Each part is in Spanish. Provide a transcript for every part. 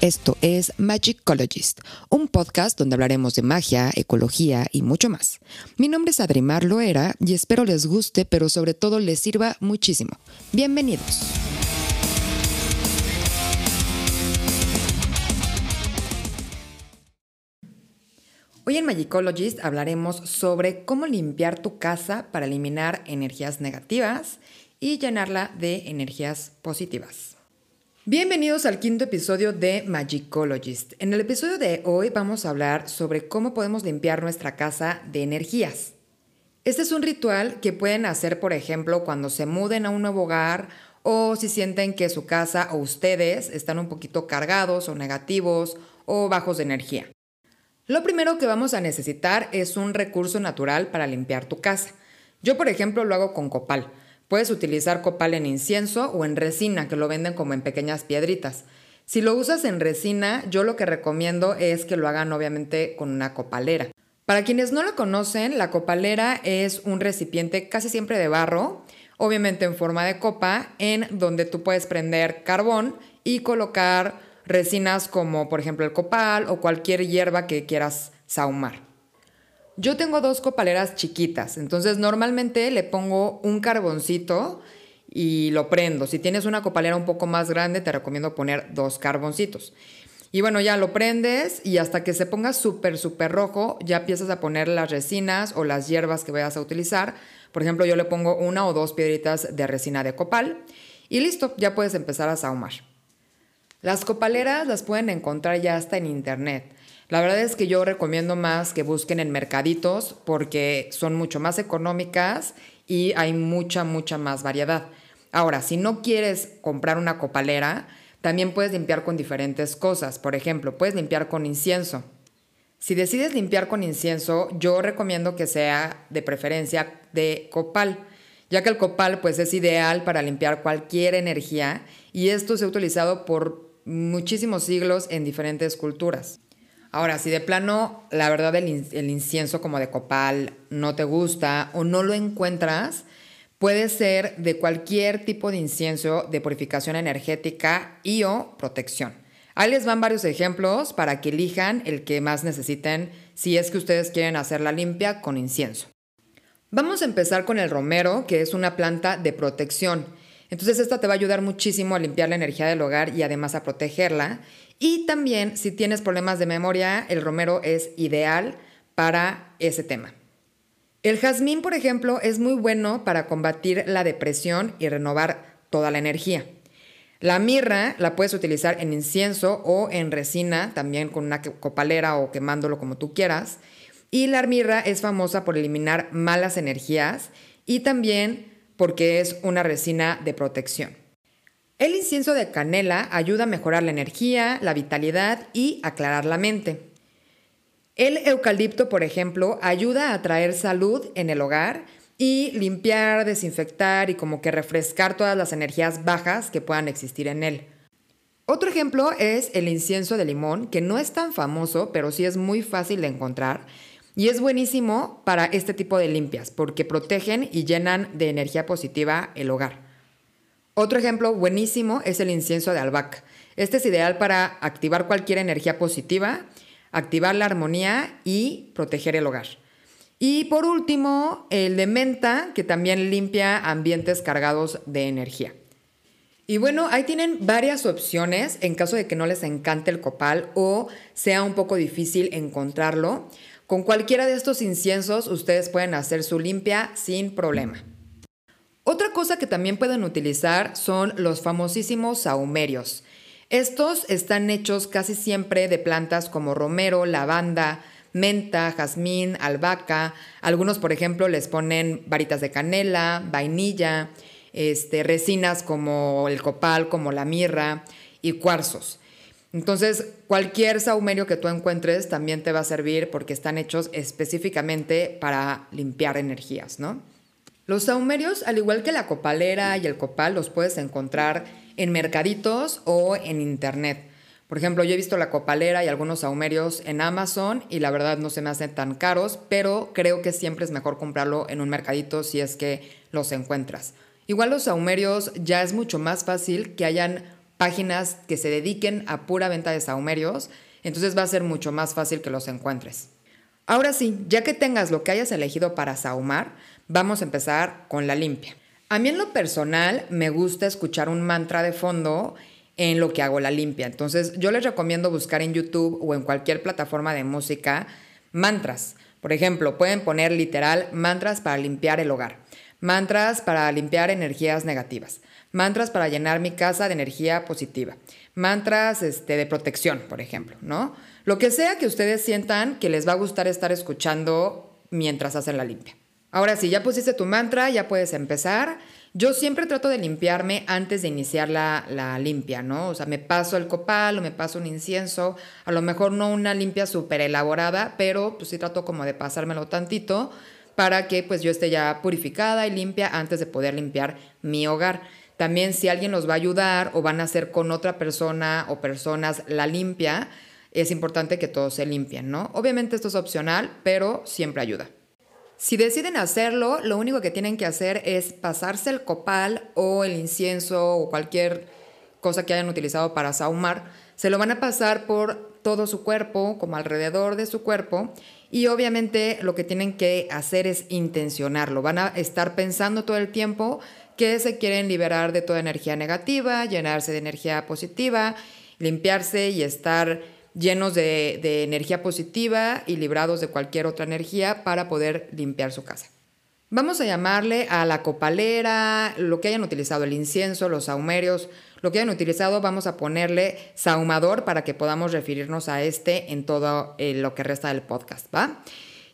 Esto es Magicologist, un podcast donde hablaremos de magia, ecología y mucho más. Mi nombre es Adrimar Loera y espero les guste, pero sobre todo les sirva muchísimo. Bienvenidos. Hoy en Magicologist hablaremos sobre cómo limpiar tu casa para eliminar energías negativas y llenarla de energías positivas. Bienvenidos al quinto episodio de Magicologist. En el episodio de hoy vamos a hablar sobre cómo podemos limpiar nuestra casa de energías. Este es un ritual que pueden hacer, por ejemplo, cuando se muden a un nuevo hogar o si sienten que su casa o ustedes están un poquito cargados o negativos o bajos de energía. Lo primero que vamos a necesitar es un recurso natural para limpiar tu casa. Yo, por ejemplo, lo hago con copal. Puedes utilizar copal en incienso o en resina, que lo venden como en pequeñas piedritas. Si lo usas en resina, yo lo que recomiendo es que lo hagan obviamente con una copalera. Para quienes no lo conocen, la copalera es un recipiente casi siempre de barro, obviamente en forma de copa, en donde tú puedes prender carbón y colocar resinas como por ejemplo el copal o cualquier hierba que quieras sahumar. Yo tengo dos copaleras chiquitas, entonces normalmente le pongo un carboncito y lo prendo. Si tienes una copalera un poco más grande, te recomiendo poner dos carboncitos. Y bueno, ya lo prendes y hasta que se ponga súper, súper rojo, ya empiezas a poner las resinas o las hierbas que vayas a utilizar. Por ejemplo, yo le pongo una o dos piedritas de resina de copal y listo, ya puedes empezar a sahumar. Las copaleras las pueden encontrar ya hasta en internet. La verdad es que yo recomiendo más que busquen en mercaditos porque son mucho más económicas y hay mucha, mucha más variedad. Ahora, si no quieres comprar una copalera, también puedes limpiar con diferentes cosas. Por ejemplo, puedes limpiar con incienso. Si decides limpiar con incienso, yo recomiendo que sea de preferencia de copal, ya que el copal pues es ideal para limpiar cualquier energía y esto se ha utilizado por muchísimos siglos en diferentes culturas. Ahora, si de plano la verdad el, incienso como de copal no te gusta o no lo encuentras, puede ser de cualquier tipo de incienso de purificación energética y o protección. Ahí les van varios ejemplos para que elijan el que más necesiten si es que ustedes quieren hacer la limpia con incienso. Vamos a empezar con el romero, que es una planta de protección. Entonces esta te va a ayudar muchísimo a limpiar la energía del hogar y además a protegerla. Y también si tienes problemas de memoria, el romero es ideal para ese tema. El jazmín, por ejemplo, es muy bueno para combatir la depresión y renovar toda la energía. La mirra la puedes utilizar en incienso o en resina, también con una copalera o quemándolo como tú quieras. Y la mirra es famosa por eliminar malas energías y también porque es una resina de protección. El incienso de canela ayuda a mejorar la energía, la vitalidad y aclarar la mente. El eucalipto, por ejemplo, ayuda a traer salud en el hogar y limpiar, desinfectar y como que refrescar todas las energías bajas que puedan existir en él. Otro ejemplo es el incienso de limón, que no es tan famoso, pero sí es muy fácil de encontrar y es buenísimo para este tipo de limpias porque protegen y llenan de energía positiva el hogar. Otro ejemplo buenísimo es el incienso de albahaca. Este es ideal para activar cualquier energía positiva, activar la armonía y proteger el hogar. Y por último, el de menta, que también limpia ambientes cargados de energía. Y bueno, ahí tienen varias opciones en caso de que no les encante el copal o sea un poco difícil encontrarlo. Con cualquiera de estos inciensos ustedes pueden hacer su limpia sin problema. Otra cosa que también pueden utilizar son los famosísimos sahumerios. Estos están hechos casi siempre de plantas como romero, lavanda, menta, jazmín, albahaca. Algunos, por ejemplo, les ponen varitas de canela, vainilla, este, resinas como el copal, como la mirra y cuarzos. Entonces, cualquier saumerio que tú encuentres también te va a servir porque están hechos específicamente para limpiar energías, ¿no? Los saumerios, al igual que la copalera y el copal, los puedes encontrar en mercaditos o en internet. Por ejemplo, yo he visto la copalera y algunos saumerios en Amazon y la verdad no se me hacen tan caros, pero creo que siempre es mejor comprarlo en un mercadito si es que los encuentras. Igual los saumerios ya es mucho más fácil que hayan páginas que se dediquen a pura venta de saumerios, entonces va a ser mucho más fácil que los encuentres. Ahora sí, ya que tengas lo que hayas elegido para saumar, vamos a empezar con la limpia. A mí en lo personal me gusta escuchar un mantra de fondo en lo que hago la limpia. Entonces yo les recomiendo buscar en YouTube o en cualquier plataforma de música mantras. Por ejemplo, pueden poner literal mantras para limpiar el hogar, mantras para limpiar energías negativas, mantras para llenar mi casa de energía positiva, mantras este, de protección, por ejemplo, ¿no? Lo que sea que ustedes sientan que les va a gustar estar escuchando mientras hacen la limpia. Ahora sí, ya pusiste tu mantra, ya puedes empezar. Yo siempre trato de limpiarme antes de iniciar la, la, limpia, ¿no? O sea, me paso el copal o me paso un incienso, a lo mejor no una limpia súper elaborada, pero pues sí trato como de pasármelo tantito para que pues yo esté ya purificada y limpia antes de poder limpiar mi hogar. También si alguien los va a ayudar o van a hacer con otra persona o personas la limpia, es importante que todos se limpien, ¿no? Obviamente esto es opcional, pero siempre ayuda. Si deciden hacerlo, lo único que tienen que hacer es pasarse el copal o el incienso o cualquier cosa que hayan utilizado para saumar. Se lo van a pasar por todo su cuerpo, como alrededor de su cuerpo. Y obviamente lo que tienen que hacer es intencionarlo. Van a estar pensando todo el tiempo que se quieren liberar de toda energía negativa, llenarse de energía positiva, limpiarse y estar llenos de, energía positiva y librados de cualquier otra energía para poder limpiar su casa. Vamos a llamarle a la copalera, lo que hayan utilizado, el incienso, los saumerios, lo que hayan utilizado, vamos a ponerle saumador para que podamos referirnos a este en todo eh, lo que resta del podcast, ¿va?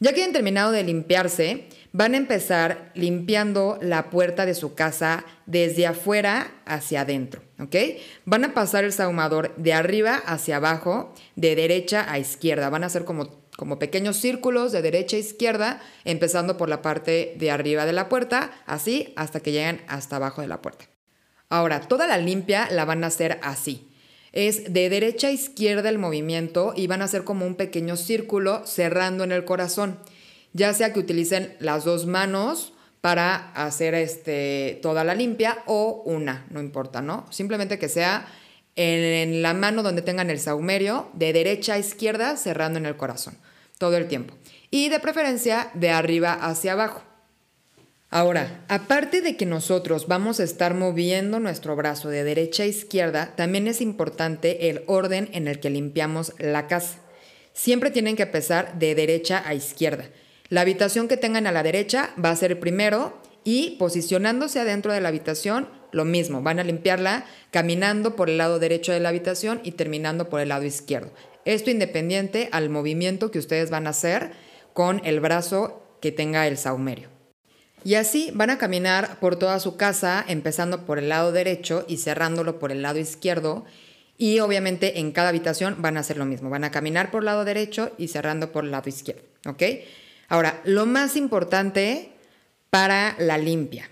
Ya que hayan terminado de limpiarse, van a empezar limpiando la puerta de su casa desde afuera hacia adentro, ¿ok? Van a pasar el saumador de arriba hacia abajo, de derecha a izquierda. Van a hacer como, como pequeños círculos de derecha a izquierda, empezando por la parte de arriba de la puerta, así hasta que lleguen hasta abajo de la puerta. Ahora, toda la limpia la van a hacer así es de derecha a izquierda el movimiento y van a hacer como un pequeño círculo cerrando en el corazón. Ya sea que utilicen las dos manos para hacer este, toda la limpia o una, no importa, ¿no? Simplemente que sea en la mano donde tengan el saumerio, de derecha a izquierda, cerrando en el corazón, todo el tiempo. Y de preferencia de arriba hacia abajo. Ahora, aparte de que nosotros vamos a estar moviendo nuestro brazo de derecha a izquierda, también es importante el orden en el que limpiamos la casa. Siempre tienen que empezar de derecha a izquierda. La habitación que tengan a la derecha va a ser primero y posicionándose adentro de la habitación, lo mismo, van a limpiarla caminando por el lado derecho de la habitación y terminando por el lado izquierdo. Esto independiente al movimiento que ustedes van a hacer con el brazo que tenga el saumerio. Y así van a caminar por toda su casa, empezando por el lado derecho y cerrándolo por el lado izquierdo. Y obviamente en cada habitación van a hacer lo mismo. Van a caminar por el lado derecho y cerrando por el lado izquierdo. ¿Ok? Ahora, lo más importante para la limpia.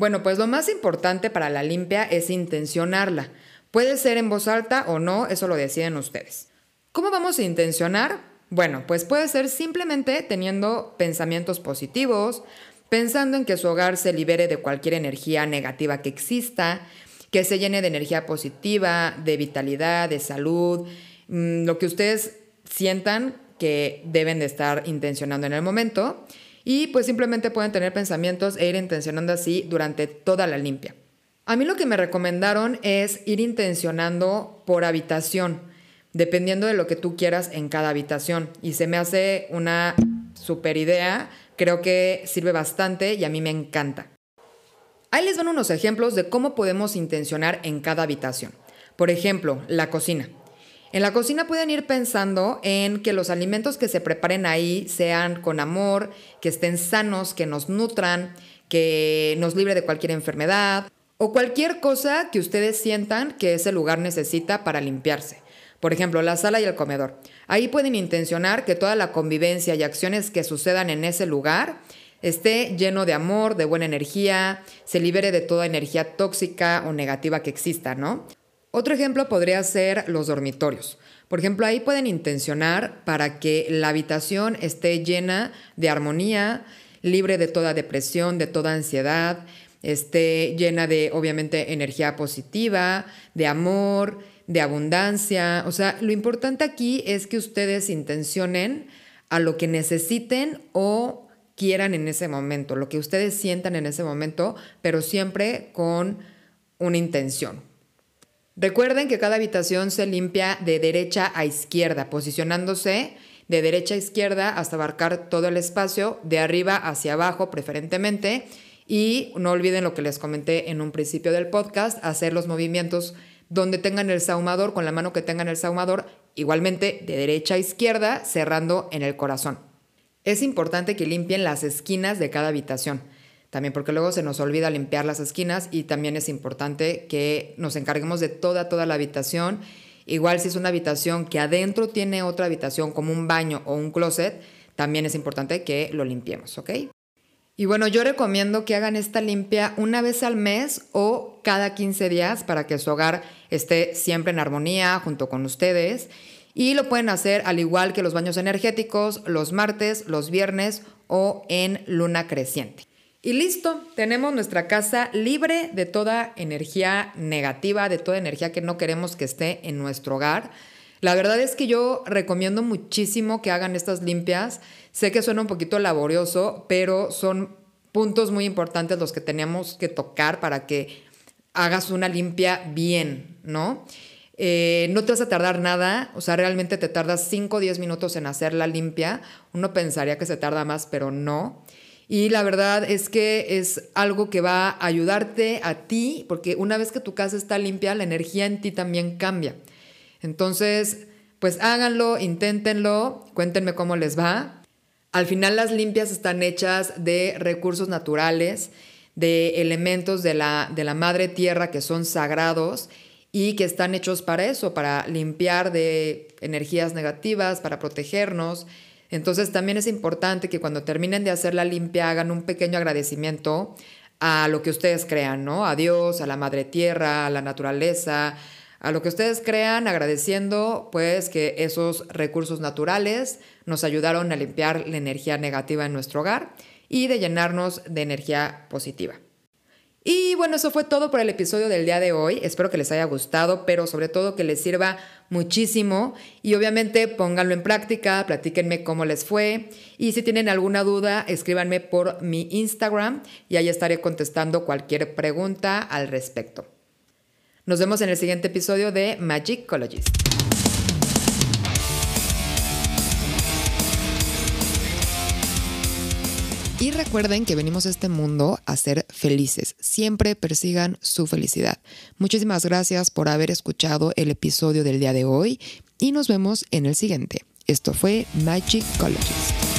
Bueno, pues lo más importante para la limpia es intencionarla. Puede ser en voz alta o no, eso lo deciden ustedes. ¿Cómo vamos a intencionar? Bueno, pues puede ser simplemente teniendo pensamientos positivos, pensando en que su hogar se libere de cualquier energía negativa que exista, que se llene de energía positiva, de vitalidad, de salud, mm, lo que ustedes sientan que deben de estar intencionando en el momento. Y pues simplemente pueden tener pensamientos e ir intencionando así durante toda la limpia. A mí lo que me recomendaron es ir intencionando por habitación, dependiendo de lo que tú quieras en cada habitación. Y se me hace una super idea Creo que sirve bastante y a mí me encanta. Ahí les van unos ejemplos de cómo podemos intencionar en cada habitación. Por ejemplo, la cocina. En la cocina pueden ir pensando en que los alimentos que se preparen ahí sean con amor, que estén sanos, que nos nutran, que nos libre de cualquier enfermedad o cualquier cosa que ustedes sientan que ese lugar necesita para limpiarse. Por ejemplo, la sala y el comedor. Ahí pueden intencionar que toda la convivencia y acciones que sucedan en ese lugar esté lleno de amor, de buena energía, se libere de toda energía tóxica o negativa que exista, ¿no? Otro ejemplo podría ser los dormitorios. Por ejemplo, ahí pueden intencionar para que la habitación esté llena de armonía, libre de toda depresión, de toda ansiedad, esté llena de, obviamente, energía positiva, de amor, de abundancia. O sea, lo importante aquí es que ustedes intencionen a lo que necesiten o quieran en ese momento, lo que ustedes sientan en ese momento, pero siempre con una intención. Recuerden que cada habitación se limpia de derecha a izquierda, posicionándose de derecha a izquierda hasta abarcar todo el espacio, de arriba hacia abajo preferentemente. Y no olviden lo que les comenté en un principio del podcast, hacer los movimientos donde tengan el saumador, con la mano que tengan el saumador, igualmente de derecha a izquierda, cerrando en el corazón. Es importante que limpien las esquinas de cada habitación, también porque luego se nos olvida limpiar las esquinas y también es importante que nos encarguemos de toda, toda la habitación. Igual si es una habitación que adentro tiene otra habitación como un baño o un closet, también es importante que lo limpiemos, ¿ok? Y bueno, yo recomiendo que hagan esta limpia una vez al mes o cada 15 días para que su hogar esté siempre en armonía junto con ustedes. Y lo pueden hacer al igual que los baños energéticos, los martes, los viernes o en luna creciente. Y listo, tenemos nuestra casa libre de toda energía negativa, de toda energía que no queremos que esté en nuestro hogar. La verdad es que yo recomiendo muchísimo que hagan estas limpias. Sé que suena un poquito laborioso, pero son puntos muy importantes los que tenemos que tocar para que hagas una limpia bien, ¿no? Eh, no te vas a tardar nada, o sea, realmente te tardas 5 o 10 minutos en hacer la limpia. Uno pensaría que se tarda más, pero no. Y la verdad es que es algo que va a ayudarte a ti, porque una vez que tu casa está limpia, la energía en ti también cambia. Entonces, pues háganlo, inténtenlo, cuéntenme cómo les va. Al final las limpias están hechas de recursos naturales, de elementos de la, de la madre tierra que son sagrados y que están hechos para eso, para limpiar de energías negativas, para protegernos. Entonces también es importante que cuando terminen de hacer la limpia hagan un pequeño agradecimiento a lo que ustedes crean, ¿no? A Dios, a la madre tierra, a la naturaleza, a lo que ustedes crean, agradeciendo pues que esos recursos naturales nos ayudaron a limpiar la energía negativa en nuestro hogar y de llenarnos de energía positiva. Y bueno, eso fue todo por el episodio del día de hoy. Espero que les haya gustado, pero sobre todo que les sirva muchísimo. Y obviamente pónganlo en práctica, platíquenme cómo les fue. Y si tienen alguna duda, escríbanme por mi Instagram y ahí estaré contestando cualquier pregunta al respecto. Nos vemos en el siguiente episodio de Magic Y recuerden que venimos a este mundo a ser felices. Siempre persigan su felicidad. Muchísimas gracias por haber escuchado el episodio del día de hoy y nos vemos en el siguiente. Esto fue Magic Colleges.